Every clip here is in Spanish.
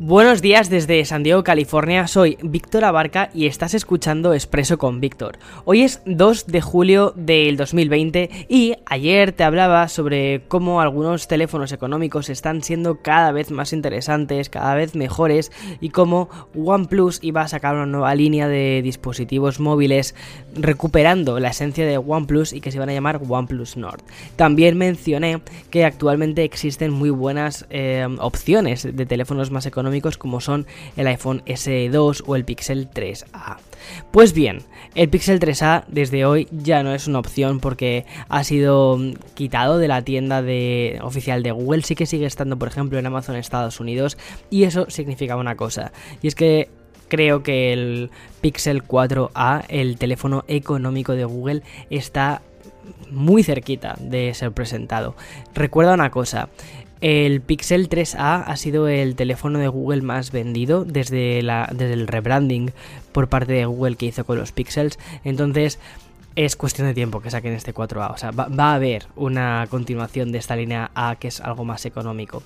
Buenos días desde San Diego, California. Soy Víctor Abarca y estás escuchando Expreso con Víctor. Hoy es 2 de julio del 2020 y ayer te hablaba sobre cómo algunos teléfonos económicos están siendo cada vez más interesantes, cada vez mejores y cómo OnePlus iba a sacar una nueva línea de dispositivos móviles recuperando la esencia de OnePlus y que se van a llamar OnePlus Nord. También mencioné que actualmente existen muy buenas eh, opciones de teléfonos más económicos como son el iPhone SE2 o el Pixel 3A. Pues bien, el Pixel 3A desde hoy ya no es una opción porque ha sido mm, quitado de la tienda de, oficial de Google, sí que sigue estando por ejemplo en Amazon Estados Unidos y eso significa una cosa, y es que creo que el Pixel 4A, el teléfono económico de Google, está muy cerquita de ser presentado. Recuerda una cosa, el Pixel 3A ha sido el teléfono de Google más vendido desde, desde el rebranding por parte de Google que hizo con los Pixels. Entonces, es cuestión de tiempo que saquen este 4A. O sea, va, a haber una continuación de esta línea A que es algo más económico.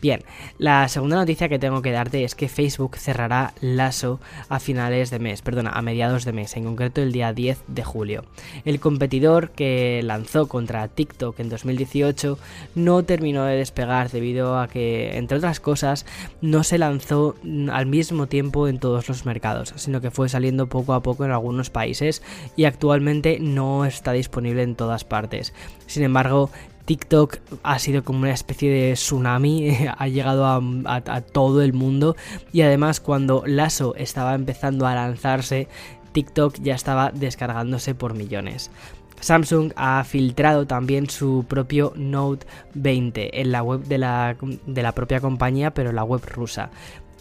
Bien, la segunda noticia que tengo que darte es que Facebook cerrará Lasso a finales de mes, perdona, a mediados de mes, en concreto el día 10 de julio. El competidor que lanzó contra TikTok en 2018 no terminó de despegar debido a que, entre otras cosas, no se lanzó al mismo tiempo en todos los mercados, sino que fue saliendo poco a poco en algunos países y actualmente no está disponible en todas partes. Sin embargo, TikTok ha sido como una especie de tsunami, ha llegado a, todo el mundo y además cuando Lasso estaba empezando a lanzarse, TikTok ya estaba descargándose por millones. Samsung ha filtrado también su propio Note 20 en la web de la, de la propia compañía, pero en la web rusa.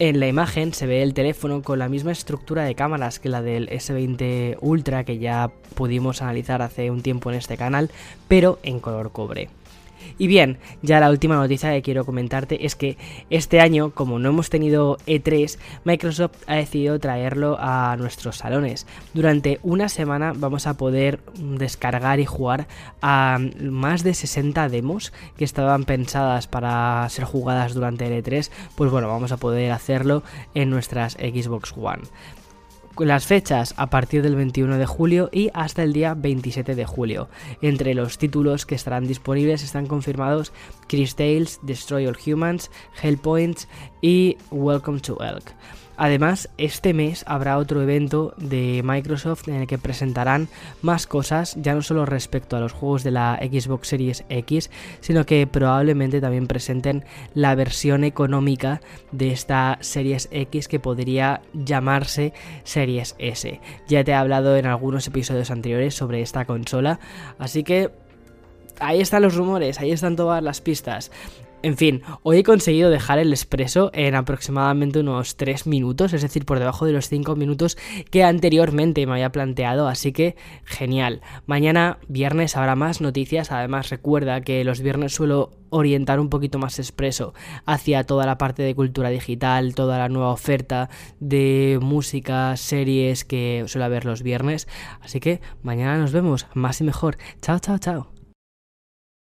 En la imagen se ve el teléfono con la misma estructura de cámaras que la del S20 Ultra que ya pudimos analizar hace un tiempo en este canal, pero en color cobre. Y bien, ya la última noticia que quiero comentarte es que este año, como no hemos tenido E3, Microsoft ha decidido traerlo a nuestros salones. Durante una semana vamos a poder descargar y jugar a más de 60 demos que estaban pensadas para ser jugadas durante el E3. Pues bueno, vamos a poder hacerlo en nuestras Xbox One las fechas a partir del 21 de julio y hasta el día 27 de julio. Entre los títulos que estarán disponibles están confirmados Chris Tales, Destroy All Humans, Hellpoints y Welcome to Elk. Además, este mes habrá otro evento de Microsoft en el que presentarán más cosas, ya no solo respecto a los juegos de la Xbox Series X, sino que probablemente también presenten la versión económica de esta Series X que podría llamarse Series S. Ya te he hablado en algunos episodios anteriores sobre esta consola, así que ahí están los rumores, ahí están todas las pistas. En fin, hoy he conseguido dejar el expreso en aproximadamente unos 3 minutos, es decir, por debajo de los 5 minutos que anteriormente me había planteado, así que genial. Mañana, viernes, habrá más noticias, además recuerda que los viernes suelo orientar un poquito más expreso hacia toda la parte de cultura digital, toda la nueva oferta de música, series que suele haber los viernes, así que mañana nos vemos, más y mejor. Chao, chao, chao.